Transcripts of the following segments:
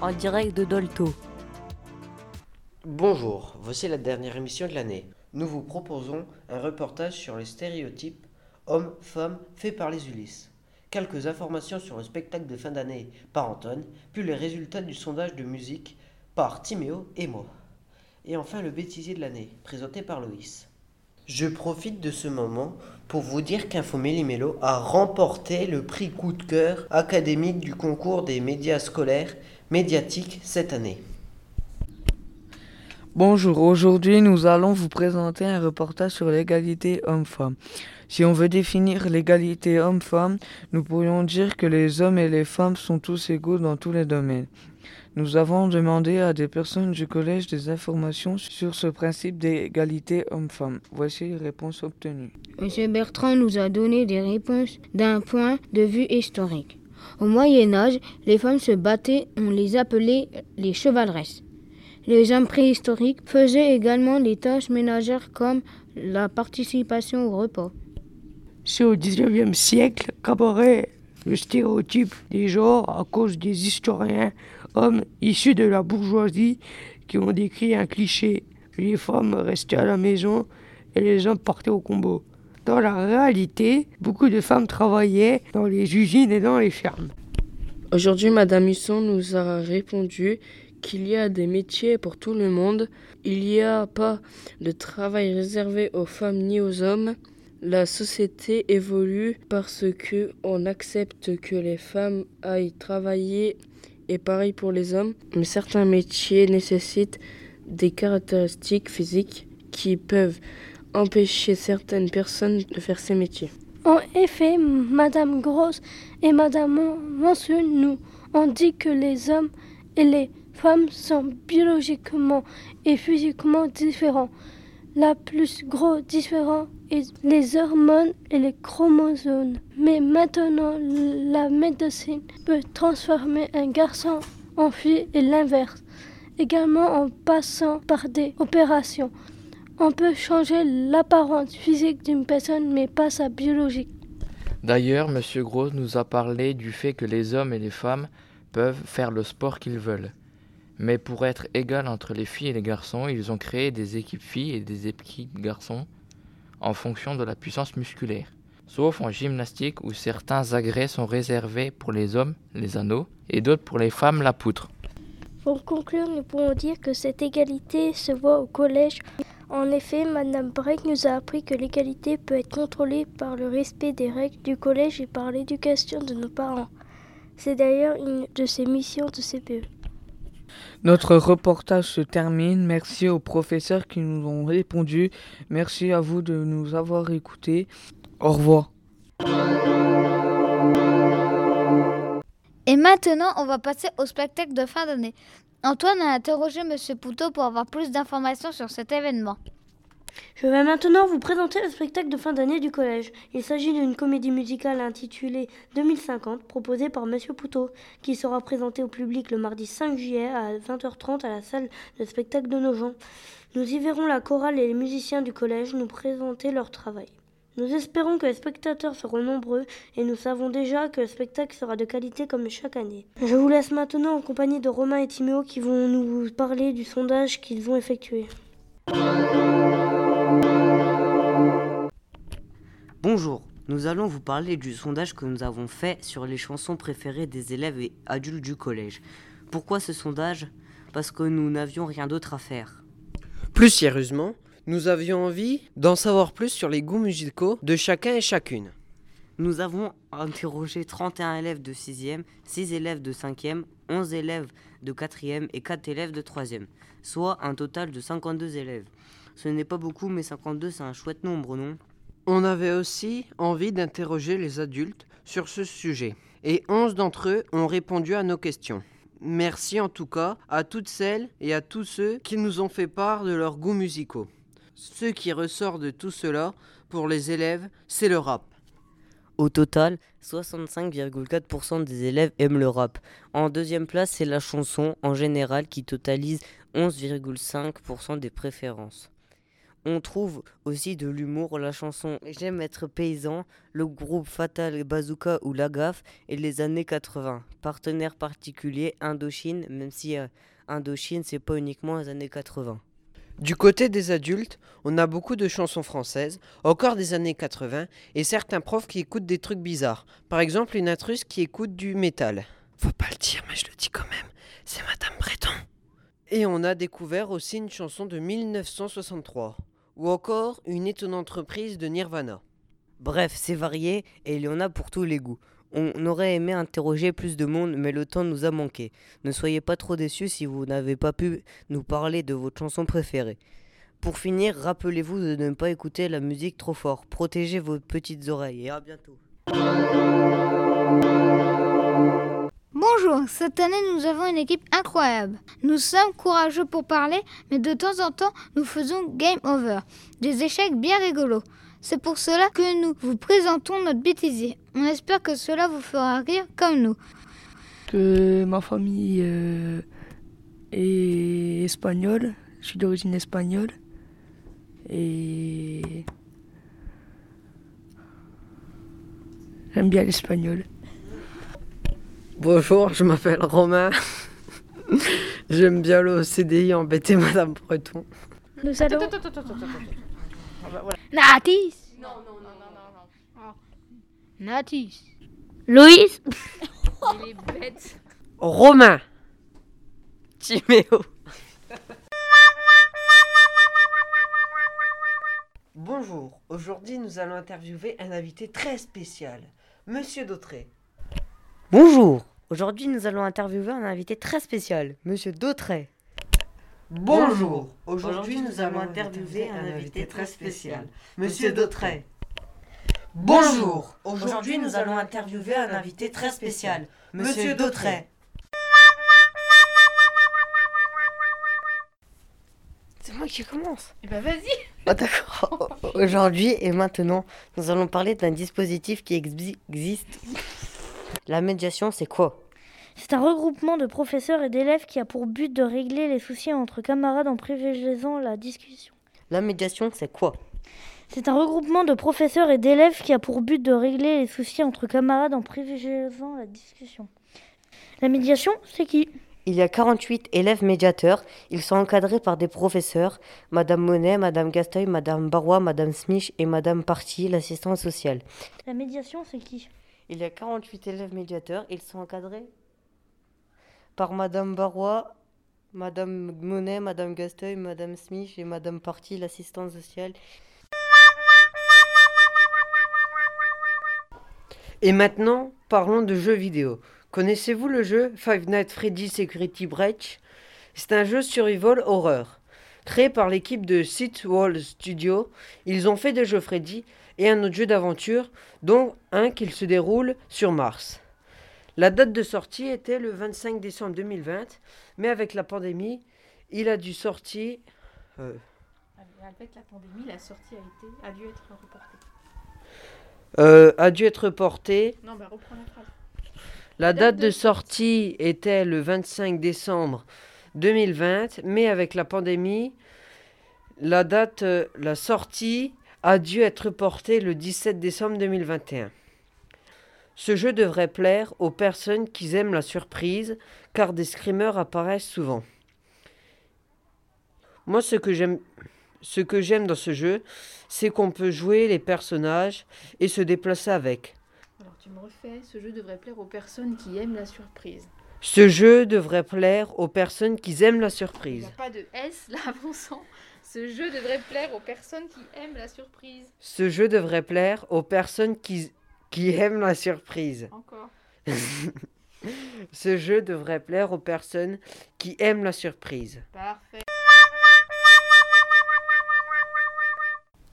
En direct de Dolto. Bonjour, voici la dernière émission de l'année. Nous vous proposons un reportage sur les stéréotypes hommes-femmes faits par les Ulysses. Quelques informations sur le spectacle de fin d'année par Antoine, puis les résultats du sondage de musique par Timéo et moi. Et enfin le bêtisier de l'année, présenté par Loïs. Je profite de ce moment pour vous dire qu'Infoméli-Mélo a remporté le prix coup de cœur académique du concours des médias scolaires médiatiques cette année. Bonjour, aujourd'hui nous allons vous présenter un reportage sur l'égalité homme-femme. Si on veut définir l'égalité homme-femme, nous pourrions dire que les hommes et les femmes sont tous égaux dans tous les domaines. Nous avons demandé à des personnes du collège des informations sur ce principe d'égalité homme-femme. Voici les réponses obtenues. Monsieur Bertrand nous a donné des réponses d'un point de vue historique. Au Moyen Âge, les femmes se battaient, on les appelait les chevaleresses. Les hommes préhistoriques faisaient également les tâches ménagères comme la participation au repas. C'est au XIXe siècle qu'apparaît le stéréotype des genres à cause des historiens hommes issus de la bourgeoisie qui ont décrit un cliché. Les femmes restaient à la maison et les hommes partaient au combo. Dans la réalité, beaucoup de femmes travaillaient dans les usines et dans les fermes. Aujourd'hui, Madame Husson nous a répondu qu'il y a des métiers pour tout le monde. Il n'y a pas de travail réservé aux femmes ni aux hommes. La société évolue parce que on accepte que les femmes aillent travailler et pareil pour les hommes. Mais certains métiers nécessitent des caractéristiques physiques qui peuvent empêcher certaines personnes de faire ces métiers. En effet, Madame Grosse et Madame Monceau nous ont dit que les hommes et les femmes sont biologiquement et physiquement différents. La plus grosse différence les hormones et les chromosomes. Mais maintenant, la médecine peut transformer un garçon en fille et l'inverse. Également en passant par des opérations. On peut changer l'apparence physique d'une personne mais pas sa biologie. D'ailleurs, M. Gros nous a parlé du fait que les hommes et les femmes peuvent faire le sport qu'ils veulent. Mais pour être égal entre les filles et les garçons, ils ont créé des équipes filles et des équipes garçons en fonction de la puissance musculaire. Sauf en gymnastique où certains agrès sont réservés pour les hommes, les anneaux, et d'autres pour les femmes, la poutre. Pour conclure, nous pouvons dire que cette égalité se voit au collège. En effet, Madame Breck nous a appris que l'égalité peut être contrôlée par le respect des règles du collège et par l'éducation de nos parents. C'est d'ailleurs une de ses missions de CPE. Notre reportage se termine. Merci aux professeurs qui nous ont répondu. Merci à vous de nous avoir écoutés. Au revoir. Et maintenant, on va passer au spectacle de fin d'année. Antoine a interrogé Monsieur Poutot pour avoir plus d'informations sur cet événement. Je vais maintenant vous présenter le spectacle de fin d'année du collège. Il s'agit d'une comédie musicale intitulée 2050 proposée par Monsieur Poutot qui sera présentée au public le mardi 5 juillet à 20h30 à la salle de spectacle de Nogent. Nous y verrons la chorale et les musiciens du collège nous présenter leur travail. Nous espérons que les spectateurs seront nombreux et nous savons déjà que le spectacle sera de qualité comme chaque année. Je vous laisse maintenant en compagnie de Romain et Timéo qui vont nous parler du sondage qu'ils ont effectué. Bonjour, nous allons vous parler du sondage que nous avons fait sur les chansons préférées des élèves et adultes du collège. Pourquoi ce sondage? Parce que nous n'avions rien d'autre à faire. Plus sérieusement, nous avions envie d'en savoir plus sur les goûts musicaux de chacun et chacune. Nous avons interrogé 31 élèves de 6e, 6 élèves de 5e, 11 élèves de 4e et 4 élèves de 3e, soit un total de 52 élèves. Ce n'est pas beaucoup, mais 52 c'est un chouette nombre, non? On avait aussi envie d'interroger les adultes sur ce sujet, et 11 d'entre eux ont répondu à nos questions. Merci en tout cas à toutes celles et à tous ceux qui nous ont fait part de leurs goûts musicaux. Ce qui ressort de tout cela, pour les élèves, c'est le rap. Au total, 65,4% des élèves aiment le rap. En deuxième place, c'est la chanson en général qui totalise 11,5% des préférences. On trouve aussi de l'humour, la chanson J'aime être paysan, le groupe Fatal Bazooka ou La et les années 80. Partenaire particulier Indochine, même si euh, Indochine c'est pas uniquement les années 80. Du côté des adultes, on a beaucoup de chansons françaises, encore des années 80, et certains profs qui écoutent des trucs bizarres. Par exemple, une intruse qui écoute du métal. Faut pas le dire, mais je le dis quand même. C'est Madame Breton. Et on a découvert aussi une chanson de 1963, ou encore une étonnante reprise de Nirvana. Bref, c'est varié et il y en a pour tous les goûts. On aurait aimé interroger plus de monde, mais le temps nous a manqué. Ne soyez pas trop déçus si vous n'avez pas pu nous parler de votre chanson préférée. Pour finir, rappelez-vous de ne pas écouter la musique trop fort. Protégez vos petites oreilles et à bientôt. Bonjour, cette année nous avons une équipe incroyable. Nous sommes courageux pour parler, mais de temps en temps nous faisons game over, des échecs bien rigolos. C'est pour cela que nous vous présentons notre bêtisier. On espère que cela vous fera rire comme nous. Ma famille euh, est espagnole, je suis d'origine espagnole. Et j'aime bien l'espagnol. Bonjour, je m'appelle Romain. J'aime bien le CDI embêter Madame Breton. Nous allons. Natis Non, non, non, non, non. non. Natis. Loïs Il est bête. Romain. Timéo. Bonjour, aujourd'hui nous allons interviewer un invité très spécial, Monsieur Dautré. Bonjour, aujourd'hui nous allons interviewer un invité très spécial, Monsieur Dautray. Bonjour, aujourd'hui nous allons interviewer un invité très spécial, Monsieur Dautray. Bonjour, aujourd'hui nous allons interviewer un invité très spécial, Monsieur Dautray. C'est moi qui commence. Eh ben vas-y. Ah, d'accord. Aujourd'hui et maintenant, nous allons parler d'un dispositif qui exi- existe. La médiation, c'est quoi? C'est un regroupement de professeurs et d'élèves qui a pour but de régler les soucis entre camarades en privilégiant la discussion. La médiation, c'est quoi? C'est un regroupement de professeurs et d'élèves qui a pour but de régler les soucis entre camarades en privilégiant la discussion. La médiation, c'est qui? Il y a 48 élèves médiateurs. Ils sont encadrés par des professeurs, Madame Monet, Madame Gasteuil, Madame Barrois, Madame Smich et Madame Party, l'assistante sociale. La médiation, c'est qui? Il y a 48 élèves médiateurs. Ils sont encadrés par Madame Barrois, Madame Monet, Madame Gasteuil, Madame Smith et Madame Party, l'assistante sociale. Et maintenant, parlons de jeux vidéo. Connaissez-vous le jeu Five Nights Freddy's Security Breach? C'est un jeu survival horreur. Créé par l'équipe de Sith Wall Studio, ils ont fait des jeux Freddy et un autre jeu d'aventure, dont un qui se déroule sur Mars. La date de sortie était le 25 décembre 2020, mais avec la pandémie, il a dû sortir. euh, Avec la pandémie, la sortie a, été, a dû être reportée. euh, a dû être reporté. Non, bah reprends la phrase. La date de sortie était le 25 décembre 2020, mais avec la pandémie, la date, euh, la sortie a dû être portée le 17 décembre 2021. Ce jeu devrait plaire aux personnes qui aiment la surprise, car des screamers apparaissent souvent. Moi, ce que j'aime, ce que j'aime dans ce jeu, c'est qu'on peut jouer les personnages et se déplacer avec. Alors tu me refais, ce jeu devrait plaire aux personnes qui aiment la surprise. Ce jeu devrait plaire aux personnes qui aiment la Il n'y surprise. a pas de S là avançant. Ce jeu devrait plaire aux personnes qui aiment la surprise. Ce jeu devrait plaire aux personnes qui, qui aiment la surprise. Encore. Ce jeu devrait plaire aux personnes qui aiment la surprise. Parfait.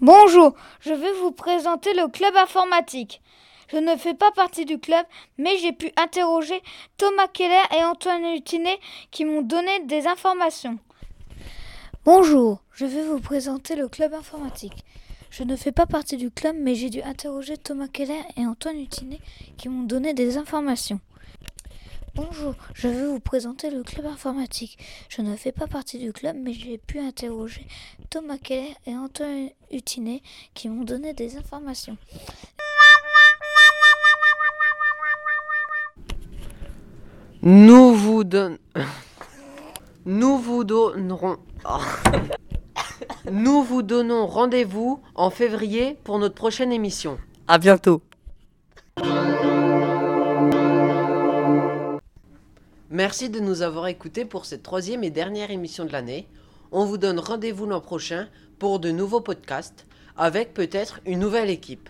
Bonjour, je vais vous présenter le club informatique. Je ne fais pas partie du club, mais j'ai pu interroger Thomas Keller et Antoine Hutinet qui m'ont donné des informations. Bonjour, je vais vous présenter le club informatique. Je ne fais pas partie du club, mais j'ai dû interroger Thomas Keller et Antoine Hutinet qui m'ont donné des informations. Bonjour, je vais vous présenter le club informatique. Je ne fais pas partie du club, mais j'ai pu interroger Thomas Keller et Antoine Hutinet qui m'ont donné des informations. Nous vous donne... Nous vous donnerons... Nous vous donnons rendez-vous en février pour notre prochaine émission. À bientôt. Merci de nous avoir écoutés pour cette troisième et dernière émission de l'année. On vous donne rendez-vous l'an prochain pour de nouveaux podcasts avec peut-être une nouvelle équipe.